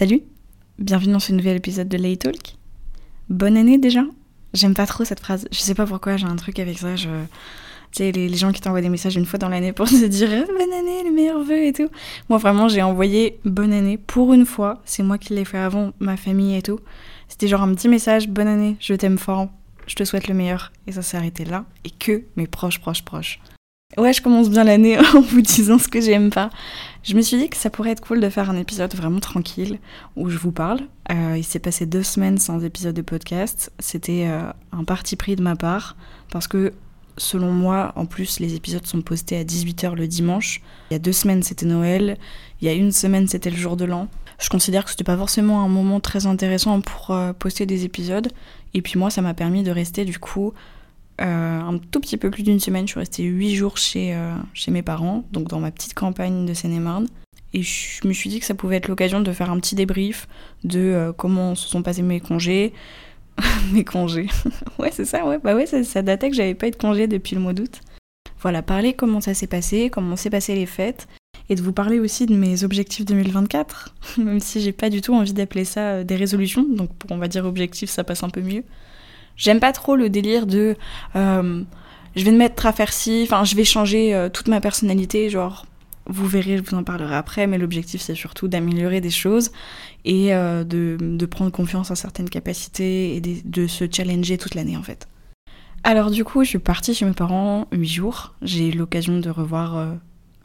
Salut, bienvenue dans ce nouvel épisode de Lay Talk. Bonne année déjà J'aime pas trop cette phrase, je sais pas pourquoi, j'ai un truc avec ça, je... Tu sais, les, gens qui t'envoient des messages une fois dans l'année pour te dire eh, bonne année, les meilleurs vœux et tout. Moi, vraiment, j'ai envoyé bonne année pour une fois. C'est moi qui l'ai fait avant, ma famille et tout. C'était genre un petit message bonne année, je t'aime fort, je te souhaite le meilleur. Et ça s'est arrêté là. Et que mes proches, proches, proches. Ouais, je commence bien l'année en vous disant ce que j'aime pas. Je me suis dit que ça pourrait être cool de faire un épisode vraiment tranquille où je vous parle. Euh, il s'est passé deux semaines sans épisode de podcast. C'était euh, un parti pris de ma part parce que selon moi, en plus, les épisodes sont postés à 18h le dimanche. Il y a deux semaines, c'était Noël. Il y a une semaine, c'était le jour de l'an. Je considère que c'était pas forcément un moment très intéressant pour euh, poster des épisodes. Et puis moi, ça m'a permis de rester du coup euh, un tout petit peu plus d'une semaine. Je suis restée huit jours chez, euh, chez mes parents, donc dans ma petite campagne de Seine-et-Marne. Et je me suis dit que ça pouvait être l'occasion de faire un petit débrief de euh, comment se sont passés mes congés. mes congés. ouais, c'est ça, ouais. Bah ouais, ça, ça datait que j'avais pas eu de congé depuis le mois d'août. Voilà, parler comment ça s'est passé, comment s'est passé les fêtes, et de vous parler aussi de mes objectifs 2024, même si j'ai pas du tout envie d'appeler ça des résolutions, donc pour on va dire objectifs, ça passe un peu mieux. J'aime pas trop le délire de euh, je vais me mettre à faire ci, enfin je vais changer euh, toute ma personnalité, genre vous verrez, je vous en parlerai après, mais l'objectif c'est surtout d'améliorer des choses et euh, de, prendre confiance en certaines capacités et de, se challenger toute l'année en fait. Alors du coup, je suis partie chez mes parents 8 jours. J'ai eu l'occasion de revoir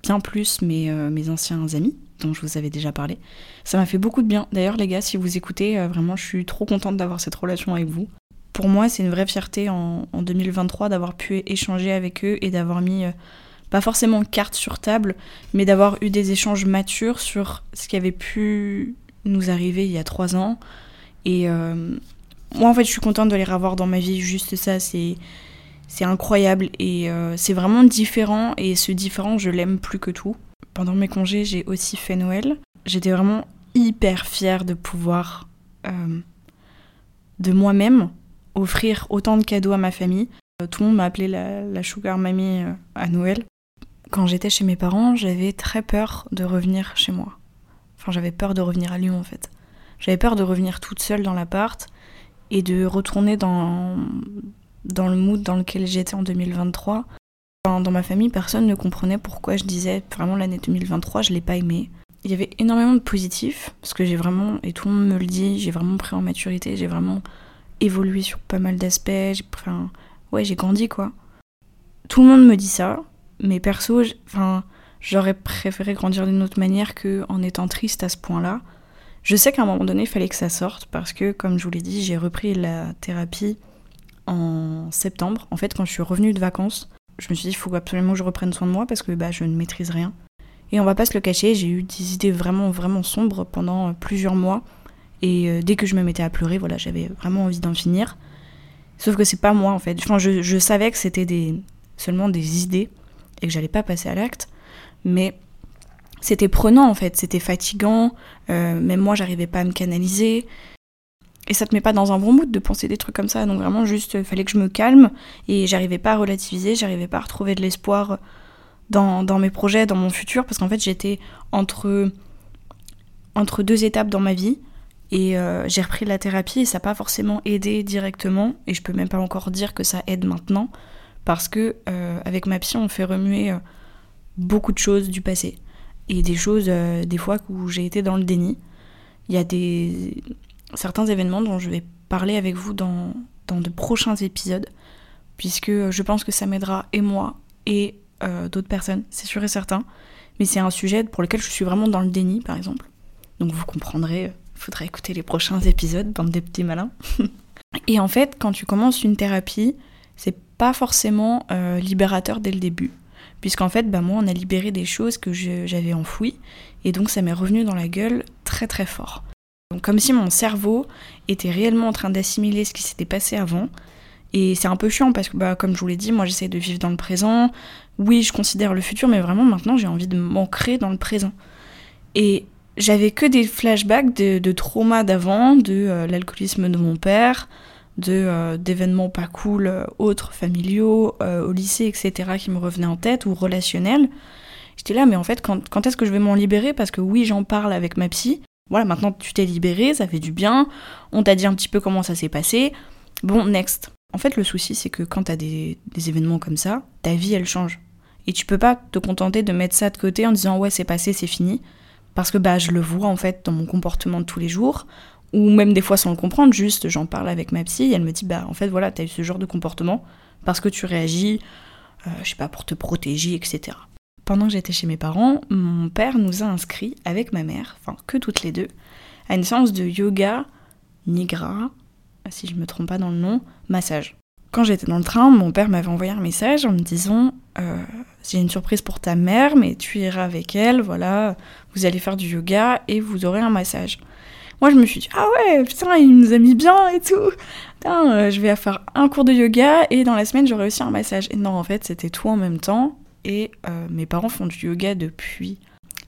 bien plus mes anciens amis dont je vous avais déjà parlé. Ça m'a fait beaucoup de bien. D'ailleurs les gars, si vous écoutez, vraiment je suis trop contente d'avoir cette relation avec vous pour moi, c'est une vraie fierté en, 2023 d'avoir pu échanger avec eux et d'avoir mis, euh, pas forcément carte sur table, mais d'avoir eu des échanges matures sur ce qui avait pu nous arriver il y a trois ans. Et euh, moi, en fait, je suis contente de les revoir dans ma vie. Juste ça, c'est incroyable et euh, c'est vraiment différent. Et ce différent, je l'aime plus que tout. Pendant mes congés, j'ai aussi fait Noël. J'étais vraiment hyper fière de pouvoir de moi-même offrir autant de cadeaux à ma famille. Euh, tout le monde m'a appelé la, sugar mamie euh, à Noël. Quand j'étais chez mes parents, j'avais très peur de revenir chez moi. Enfin, j'avais peur de revenir à Lyon en fait. J'avais peur de revenir toute seule dans l'appart et de retourner dans, dans le mood dans lequel j'étais en 2023. Dans, dans ma famille, personne ne comprenait pourquoi je disais vraiment l'année 2023, je l'ai pas aimée. Il y avait énormément de positifs, parce que j'ai vraiment, et tout le monde me le dit, j'ai vraiment pris en maturité, j'ai vraiment évolué sur pas mal d'aspects. Enfin, ouais, j'ai grandi quoi. Tout le monde me dit ça, mais perso, j'aurais préféré grandir d'une autre manière que en étant triste à ce point-là. Je sais qu'à un moment donné, il fallait que ça sorte parce que, comme je vous l'ai dit, j'ai repris la thérapie en septembre. En fait, quand je suis revenue de vacances, je me suis dit, il faut absolument que je reprenne soin de moi parce que bah, je ne maîtrise rien. Et on va pas se le cacher, j'ai eu des idées vraiment, vraiment sombres pendant plusieurs mois. Et euh, dès que je me mettais à pleurer, voilà, j'avais vraiment envie d'en finir. Sauf que c'est pas moi en fait. Je, je savais que c'était des, seulement des idées et que j'allais pas passer à l'acte. Mais c'était prenant en fait, c'était fatigant. Euh, même moi, j'arrivais pas à me canaliser. Et ça te met pas dans un bon mood de penser des trucs comme ça. Donc vraiment, juste, il fallait que je me calme. Et j'arrivais pas à relativiser, j'arrivais pas à retrouver de l'espoir dans, dans, mes projets, dans mon futur. Parce qu'en fait, j'étais entre, entre deux étapes dans ma vie. Et euh, j'ai repris la thérapie et ça n'a pas forcément aidé directement. Et je peux même pas encore dire que ça aide maintenant. Parce que euh, avec ma psy, on fait remuer euh, beaucoup de choses du passé. Et des choses, des fois, où j'ai été dans le déni. Il y a des certains événements dont je vais parler avec vous dans, dans de prochains épisodes. Puisque je pense que ça m'aidera et moi et d'autres personnes, c'est sûr et certain. Mais c'est un sujet pour lequel je suis vraiment dans le déni, par exemple. Donc vous comprendrez faudrait écouter les prochains épisodes, bande des petits malins. et en fait, quand tu commences une thérapie, c'est pas forcément euh, libérateur dès le début. Puisqu'en fait, bah, moi, on a libéré des choses que j'avais enfouies, et donc ça m'est revenu dans la gueule très très fort. Donc comme si mon cerveau était réellement en train d'assimiler ce qui s'était passé avant. Et c'est un peu chiant parce que, bah, comme je vous l'ai dit, moi j'essaie de vivre dans le présent. Oui, je considère le futur, mais vraiment maintenant j'ai envie de m'ancrer dans le présent. Et j'avais que des flashbacks de, de traumas d'avant, de euh, l'alcoolisme de mon père, de euh, d'événements pas cool euh, autres familiaux au lycée etc qui me revenaient en tête ou relationnels j'étais là mais en fait quand, quand est-ce que je vais m'en libérer? Parce que oui j'en parle avec ma psy Voilà, maintenant tu t'es libéré, ça fait du bien, on t'a dit un petit peu comment ça s'est passé. Bon, next. En fait, le souci, c'est que quand t'as des, des événements comme ça, ta vie, elle change. Et tu peux pas te contenter de mettre ça de côté en disant ouais, c'est passé, c'est fini. Parce que bah, je le vois en fait dans mon comportement de tous les jours, ou même des fois sans le comprendre, juste j'en parle avec ma psy, elle me dit bah en fait voilà, t'as eu ce genre de comportement parce que tu réagis, euh, je sais pas, pour te protéger, etc. Pendant que j'étais chez mes parents, mon père nous a inscrits avec ma mère, enfin que toutes les deux, à une séance de yoga nigra, si je me trompe pas dans le nom, massage. Quand j'étais dans le train, mon père m'avait envoyé un message en me disant euh, J'ai une surprise pour ta mère, mais tu iras avec elle, voilà, vous allez faire du yoga et vous aurez un massage. Moi, je me suis dit Ah ouais, putain, il nous a mis bien et tout. Putain, euh, je vais faire un cours de yoga et dans la semaine, j'aurai aussi un massage. Et non, en fait, c'était tout en même temps. Et euh, mes parents font du yoga depuis.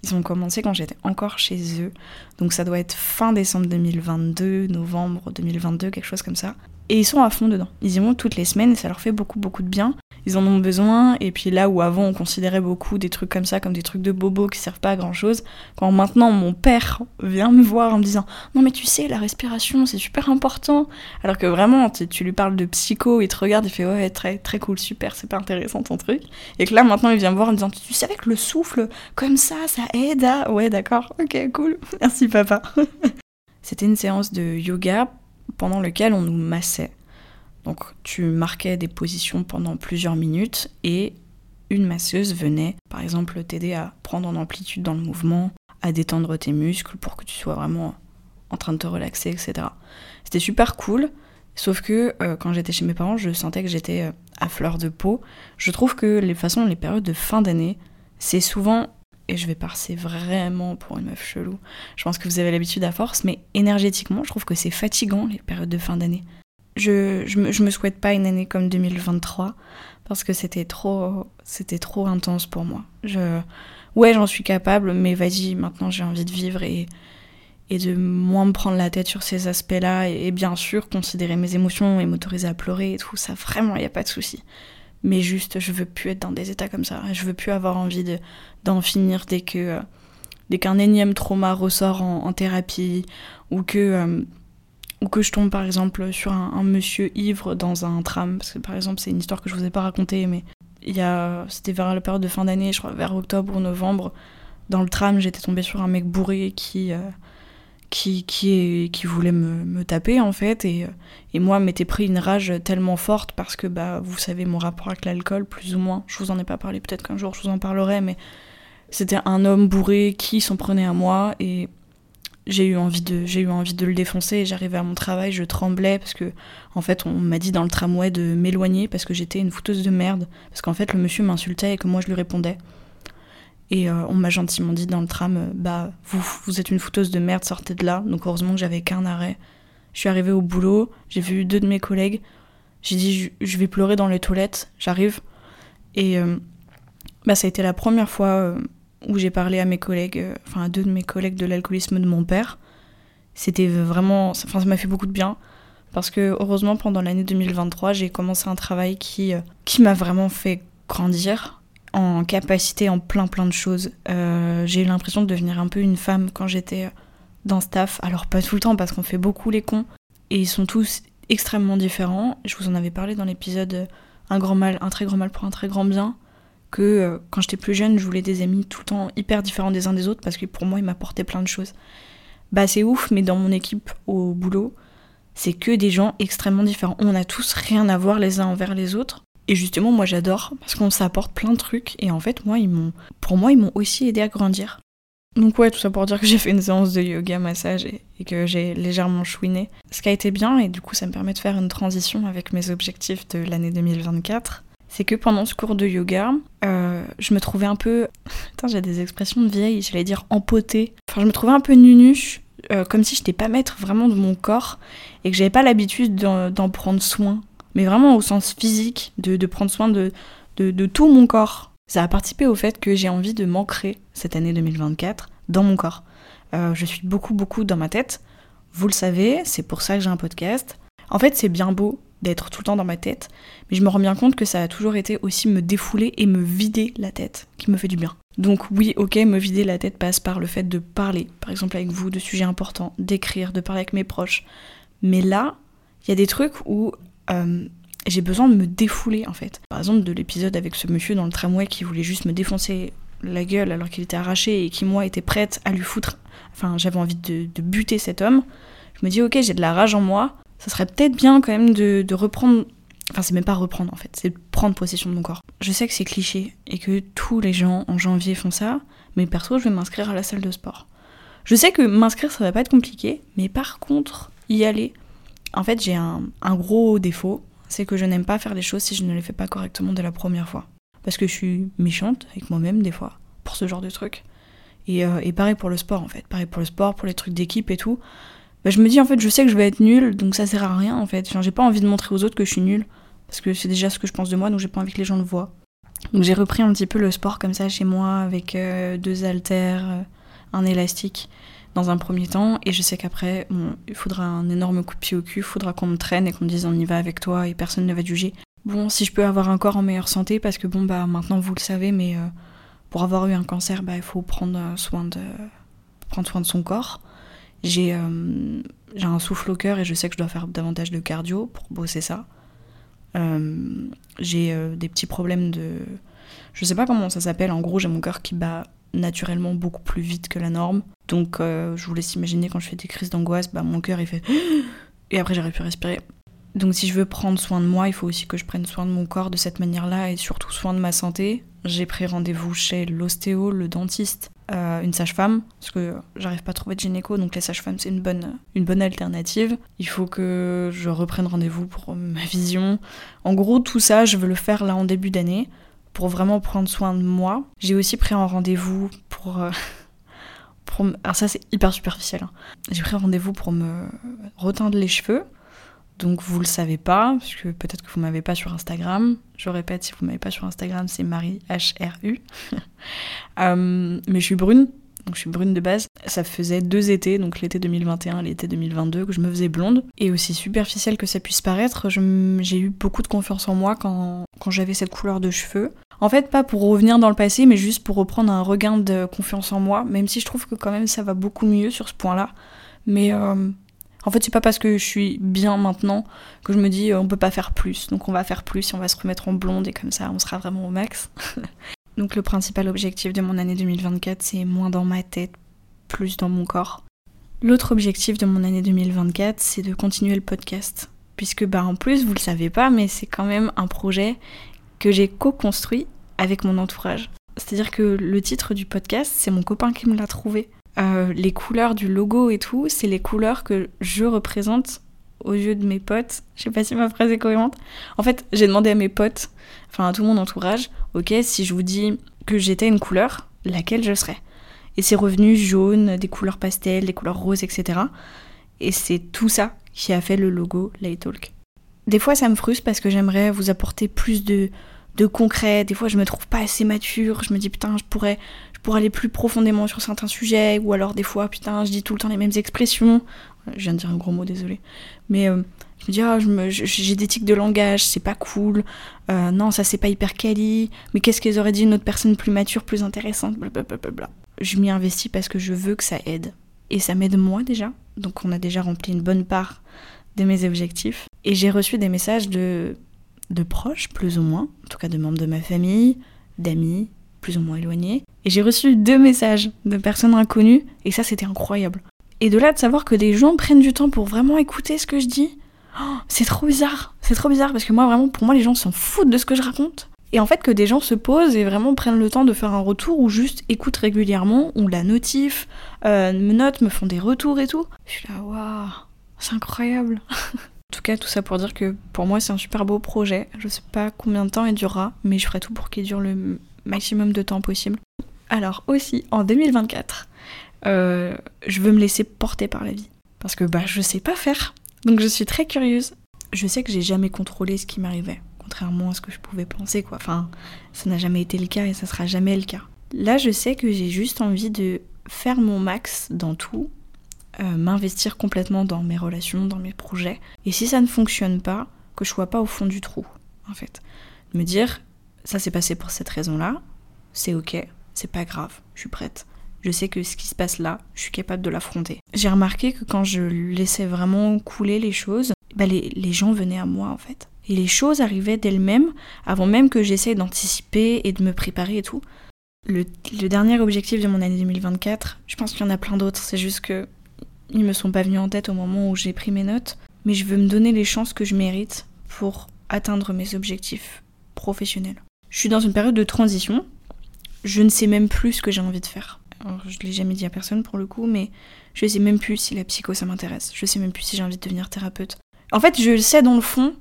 Ils ont commencé quand j'étais encore chez eux. Donc ça doit être fin décembre 2022, novembre 2022, quelque chose comme ça. Et ils sont à fond dedans. Ils y vont toutes les semaines et ça leur fait beaucoup beaucoup de bien. Ils en ont besoin. Et puis là où avant on considérait beaucoup des trucs comme ça comme des trucs de bobo qui servent pas à grand chose, quand maintenant mon père vient me voir en me disant non mais tu sais la respiration c'est super important. Alors que vraiment tu, lui parles de psycho, il te regarde, il fait ouais très très cool, super, c'est pas intéressant ton truc. Et que là maintenant il vient me voir en me disant tu savais que le souffle comme ça ça aide à ouais d'accord, ok cool, merci papa. C'était une séance de yoga pendant lequel on nous massait. Donc tu marquais des positions pendant plusieurs minutes et une masseuse venait par exemple t'aider à prendre en amplitude dans le mouvement, à détendre tes muscles pour que tu sois vraiment en train de te relaxer, etc. C'était super cool, sauf que euh, quand j'étais chez mes parents, je sentais que j'étais euh, à fleur de peau. Je trouve que les façons, les périodes de fin d'année, c'est souvent et je vais passer vraiment pour une meuf chelou. Je pense que vous avez l'habitude à force, mais énergétiquement, je trouve que c'est fatigant les périodes de fin d'année. Je, je, me, je me souhaite pas une année comme 2023 parce que c'était trop, c'était trop intense pour moi. Je, ouais, j'en suis capable, mais vas-y, maintenant j'ai envie de vivre et, et de moins me prendre la tête sur ces aspects-là et, et bien sûr considérer mes émotions et m'autoriser à pleurer et tout ça. Vraiment, il n'y a pas de souci mais juste je veux plus être dans des états comme ça. Je veux plus avoir envie de, d'en finir dès que euh, dès qu'un énième trauma ressort en, thérapie ou que euh, ou que je tombe par exemple sur un, monsieur ivre dans un tram parce que par exemple c'est une histoire que je vous ai pas racontée mais il y a c'était vers la période de fin d'année je crois vers octobre ou novembre dans le tram j'étais tombée sur un mec bourré qui euh, qui, qui, qui voulait me, me, taper en fait. Et, et moi m'était pris une rage tellement forte parce que bah vous savez mon rapport avec l'alcool plus ou moins. Je vous en ai pas parlé peut-être qu'un jour je vous en parlerai mais c'était un homme bourré qui s'en prenait à moi et j'ai eu envie de j'ai eu envie de le défoncer. J'arrivais à mon travail je tremblais parce que en fait on m'a dit dans le tramway de m'éloigner parce que j'étais une fouteuse de merde. Parce qu'en fait le monsieur m'insultait et que moi je lui répondais et euh, on m'a gentiment dit dans le tram, euh, bah vous, vous êtes une fouteuse de merde, sortez de là. Donc heureusement que j'avais qu'un arrêt. Je suis arrivée au boulot, j'ai vu deux de mes collègues. J'ai dit je vais pleurer dans les toilettes, j'arrive. Et euh, bah ça a été la première fois où j'ai parlé à mes collègues, enfin à deux de mes collègues de l'alcoolisme de mon père. C'était vraiment, enfin ça m'a fait beaucoup de bien parce que heureusement pendant l'année 2023 j'ai commencé un travail qui qui m'a vraiment fait grandir en capacité en plein plein de choses. Euh, j'ai eu l'impression de devenir un peu une femme quand j'étais dans staff. Alors pas tout le temps parce qu'on fait beaucoup les cons et ils sont tous extrêmement différents. Je vous en avais parlé dans l'épisode Un grand mal, un très grand mal pour un très grand bien. Que euh, quand j'étais plus jeune, je voulais des amis tout le temps hyper différents des uns des autres parce que pour moi ils m'apportaient plein de choses. Bah c'est ouf, mais dans mon équipe au boulot, c'est que des gens extrêmement différents. On a tous rien à voir les uns envers les autres. Et justement, moi j'adore parce qu'on s'apporte plein de trucs et en fait, moi, ils m'ont, pour moi, ils m'ont aussi aidé à grandir. Donc ouais, tout ça pour dire que j'ai fait une séance de yoga massage et, que j'ai légèrement chouiné. Ce qui a été bien et du coup ça me permet de faire une transition avec mes objectifs de l'année 2024. C'est que pendant ce cours de yoga, euh, je me trouvais un peu... Putain, j'ai des expressions de vieille, j'allais dire empotée. Enfin, je me trouvais un peu nunuche, euh, comme si je n'étais pas maître vraiment de mon corps et que j'avais pas l'habitude d'en prendre soin mais vraiment au sens physique, de, prendre soin de, tout mon corps. Ça a participé au fait que j'ai envie de m'ancrer cette année 2024 dans mon corps. Euh, je suis beaucoup, beaucoup dans ma tête. Vous le savez, c'est pour ça que j'ai un podcast. En fait, c'est bien beau d'être tout le temps dans ma tête, mais je me rends bien compte que ça a toujours été aussi me défouler et me vider la tête qui me fait du bien. Donc oui, ok, me vider la tête passe par le fait de parler, par exemple avec vous, de sujets importants, d'écrire, de parler avec mes proches. Mais là, il y a des trucs où euh, j'ai besoin de me défouler en fait. Par exemple, de l'épisode avec ce monsieur dans le tramway qui voulait juste me défoncer la gueule alors qu'il était arraché et qui moi était prête à lui foutre. Enfin, j'avais envie de, buter cet homme. Je me dis, ok, j'ai de la rage en moi. Ça serait peut-être bien quand même de, de reprendre. Enfin, c'est même pas reprendre en fait, c'est prendre possession de mon corps. Je sais que c'est cliché et que tous les gens en janvier font ça, mais perso, je vais m'inscrire à la salle de sport. Je sais que m'inscrire ça va pas être compliqué, mais par contre, y aller. En fait, j'ai un, gros défaut, c'est que je n'aime pas faire les choses si je ne les fais pas correctement de la première fois parce que je suis méchante avec moi-même des fois pour ce genre de trucs. Et, euh, pareil pour le sport en fait, pareil pour le sport, pour les trucs d'équipe et tout. Bah, je me dis en fait, je sais que je vais être nulle, donc ça sert à rien en fait. j'ai pas envie de montrer aux autres que je suis nulle, parce que c'est déjà ce que je pense de moi, donc j'ai pas envie que les gens le voient. Donc j'ai repris un petit peu le sport comme ça chez moi, avec euh, deux haltères, euh, un élastique dans un premier temps, et je sais qu'après, il faudra un énorme coup de pied au cul, il faudra qu'on me traîne et qu'on me dise on y va avec toi et personne ne va juger. Bon, si je peux avoir un corps en meilleure santé, parce que bon, bah maintenant vous le savez, mais euh, pour avoir eu un cancer, bah il faut prendre euh, soin de, prendre soin de son corps. J'ai euh, j'ai un souffle au cœur et je sais que je dois faire davantage de cardio pour bosser ça. j'ai des petits problèmes de. Je sais pas comment ça s'appelle, en gros, j'ai mon cœur qui bat naturellement beaucoup plus vite que la norme. Donc, je vous laisse imaginer quand je fais des crises d'angoisse, bah mon cœur il fait. Et après, j'arrive plus à respirer. Donc si je veux prendre soin de moi, il faut aussi que je prenne soin de mon corps de cette manière-là et surtout soin de ma santé. J'ai pris rendez-vous chez l'ostéo, le dentiste, euh, une sage-femme, parce que j'arrive pas à trouver de gynéco, donc les sages-femmes c'est une bonne, une bonne alternative. Il faut que je reprenne rendez-vous pour ma vision. En gros, tout ça, je veux le faire là en début d'année pour vraiment prendre soin de moi. J'ai aussi pris un rendez-vous pour... Euh, alors ça c'est hyper superficiel. Hein. J'ai pris un rendez-vous pour me reteindre les cheveux donc vous le savez pas, parce que peut-être que vous m'avez pas sur Instagram. Je répète, si vous m'avez pas sur Instagram, c'est Marie H-R-U. Euh, mais je suis brune, donc je suis brune de base. Ça faisait deux étés, donc l'été 2021 et l'été 2022, que je me faisais blonde. Et aussi superficielle que ça puisse paraître, j'ai eu beaucoup de confiance en moi quand j'avais cette couleur de cheveux. En fait, pas pour revenir dans le passé, mais juste pour reprendre un regain de confiance en moi, même si je trouve que quand même ça va beaucoup mieux sur ce point-là. Mais euh, en fait, c'est pas parce que je suis bien maintenant que je me dis euh, on peut pas faire plus. Donc on va faire plus et on va se remettre en blonde et comme ça on sera vraiment au max. donc le principal objectif de mon année 2024, c'est moins dans ma tête, plus dans mon corps. L'autre objectif de mon année 2024, c'est de continuer le podcast. Puisque bah en plus, vous le savez pas, mais c'est quand même un projet que j'ai co-construit avec mon entourage. C'est-à-dire que le titre du podcast, c'est mon copain qui me l'a trouvé. Euh, les couleurs du logo et tout, c'est les couleurs que je représente aux yeux de mes potes. Je sais pas si ma phrase est cohérente. En fait, j'ai demandé à mes potes, enfin à tout mon entourage, ok, si je vous dis que j'étais une couleur, laquelle je serais? Et c'est revenu jaune, des couleurs pastel, des couleurs roses, etc. Et c'est tout ça qui a fait le logo Talk. Des fois, ça me frustre parce que j'aimerais vous apporter plus de, de concret. Des fois, je me trouve pas assez mature. Je me dis, putain, je pourrais, pour aller plus profondément sur certains sujets, ou alors des fois, putain, je dis tout le temps les mêmes expressions. Je viens de dire un gros mot, désolé. Mais euh, je me dis, ah, j'ai des tics de langage, c'est pas cool. Euh, non, ça c'est pas hyper quali. Mais qu'est-ce qu'ils auraient dit une autre personne plus mature, plus intéressante, blablabla. Je m'y investis parce que je veux que ça aide. Et ça m'aide moi déjà. Donc on a déjà rempli une bonne part de mes objectifs. Et j'ai reçu des messages de, de proches, plus ou moins, en tout cas de membres de ma famille, d'amis, plus ou moins éloignés. Et j'ai reçu deux messages de personnes inconnues, et ça c'était incroyable. Et de là de savoir que des gens prennent du temps pour vraiment écouter ce que je dis, oh, c'est trop bizarre. C'est trop bizarre parce que moi vraiment, pour moi, les gens s'en foutent de ce que je raconte. Et en fait, que des gens se posent et vraiment prennent le temps de faire un retour ou juste écoutent régulièrement, ou la notif, euh, me notent, me font des retours et tout. Je suis là, waouh, c'est incroyable. en tout cas, tout ça pour dire que pour moi, c'est un super beau projet. Je sais pas combien de temps il durera, mais je ferai tout pour qu'il dure le maximum de temps possible. Alors aussi, en 2024, euh, je veux me laisser porter par la vie. Parce que bah, je sais pas faire. Donc je suis très curieuse. Je sais que j'ai jamais contrôlé ce qui m'arrivait, contrairement à ce que je pouvais penser, quoi. Enfin, ça n'a jamais été le cas et ça sera jamais le cas. Là, je sais que j'ai juste envie de faire mon max dans tout, euh, m'investir complètement dans mes relations, dans mes projets. Et si ça ne fonctionne pas, que je sois pas au fond du trou, en fait. Me dire, ça s'est passé pour cette raison-là, c'est ok, c'est pas grave, je suis prête. Je sais que ce qui se passe là, je suis capable de l'affronter. J'ai remarqué que quand je laissais vraiment couler les choses, bah les, les gens venaient à moi en fait. Et les choses arrivaient d'elles-mêmes, avant même que j'essaye d'anticiper et de me préparer et tout. Le, le, dernier objectif de mon année 2024, je pense qu'il y en a plein d'autres, c'est juste que ils me sont pas venus en tête au moment où j'ai pris mes notes, mais je veux me donner les chances que je mérite pour atteindre mes objectifs professionnels. Je suis dans une période de transition, je ne sais même plus ce que j'ai envie de faire. Je l'ai jamais dit à personne pour le coup, mais je sais même plus si la psycho ça m'intéresse. Je sais même plus si j'ai envie de devenir thérapeute. En fait, je le sais dans le fond,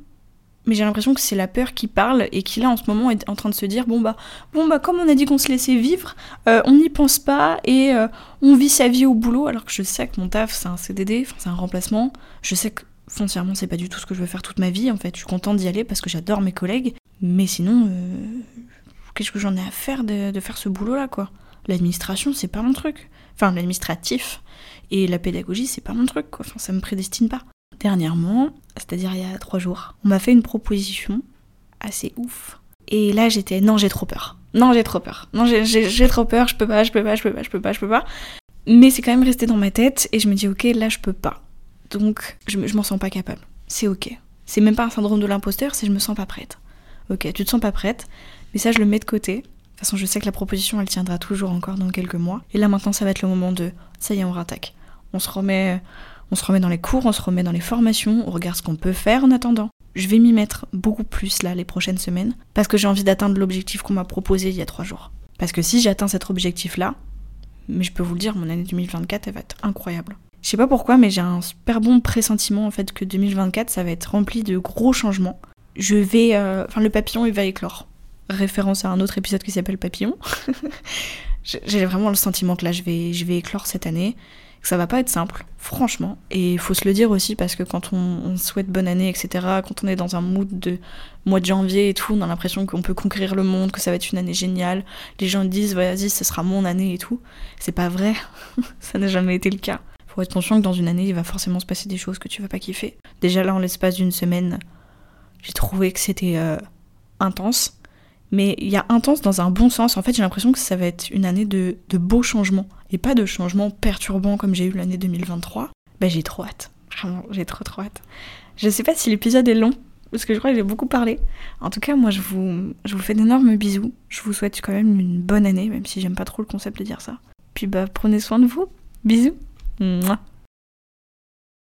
mais j'ai l'impression que c'est la peur qui parle et qui là en ce moment est en train de se dire bon bah bon bah comme on a dit qu'on se laissait vivre, euh, on n'y pense pas et euh, on vit sa vie au boulot alors que je sais que mon taf c'est un CDD, c'est un remplacement. Je sais que foncièrement c'est pas du tout ce que je veux faire toute ma vie en fait. Je suis contente d'y aller parce que j'adore mes collègues, mais sinon euh, qu'est-ce que j'en ai à faire de, de faire ce boulot là quoi? L'administration c'est pas mon truc. Enfin l'administratif et la pédagogie c'est pas mon truc quoi. Enfin ça me prédestine pas dernièrement, c'est-à-dire il y a trois jours, on m'a fait une proposition assez ouf. Et là j'étais non j'ai trop peur. Non j'ai trop peur. Non j'ai trop peur, je peux pas, je peux pas, je peux pas, je peux pas, je peux pas. Mais c'est quand même resté dans ma tête et je me dis ok là je peux pas. Donc je, je m'en sens pas capable. C'est ok. C'est même pas un syndrome de l'imposteur, c'est je me sens pas prête. Ok, tu te sens pas prête, mais ça je le mets de côté. De toute façon je sais que la proposition elle tiendra toujours encore dans quelques mois. Et là maintenant ça va être le moment de ça y est on rattaque. On se remet on se remet dans les cours, on se remet dans les formations, on regarde ce qu'on peut faire en attendant. Je vais m'y mettre beaucoup plus là les prochaines semaines parce que j'ai envie d'atteindre l'objectif qu'on m'a proposé il y a trois jours. Parce que si j'atteins cet objectif là, mais je peux vous le dire, mon année 2024 elle va être incroyable. Je sais pas pourquoi, mais j'ai un super bon pressentiment en fait que 2024 ça va être rempli de gros changements. Je vais, euh, enfin le papillon il va éclore. Référence à un autre épisode qui s'appelle Papillon. j'ai vraiment le sentiment que là je vais éclore cette année ça va pas être simple, franchement. Et il faut se le dire aussi parce que quand on, souhaite bonne année, etc., quand on est dans un mood de mois de janvier et tout, on a l'impression qu'on peut conquérir le monde, que ça va être une année géniale. Les gens disent, vas-y, ce sera mon année et tout. C'est pas vrai, ça n'a jamais été le cas. Faut être conscient que dans une année, il va forcément se passer des choses que tu vas pas kiffer. Déjà là, en l'espace d'une semaine, j'ai trouvé que c'était euh, intense mais il y a intense dans un bon sens. En fait, j'ai l'impression que ça va être une année de, de beaux changements et pas de changements perturbants comme j'ai eu l'année 2023. Bah, j'ai trop hâte. Vraiment, j'ai trop trop hâte. Je sais pas si l'épisode est long, parce que je crois que j'ai beaucoup parlé. En tout cas, moi, je vous, je vous fais d'énormes bisous. Je vous souhaite quand même une bonne année, même si j'aime pas trop le concept de dire ça. Puis bah, prenez soin de vous. Bisous. Mouah.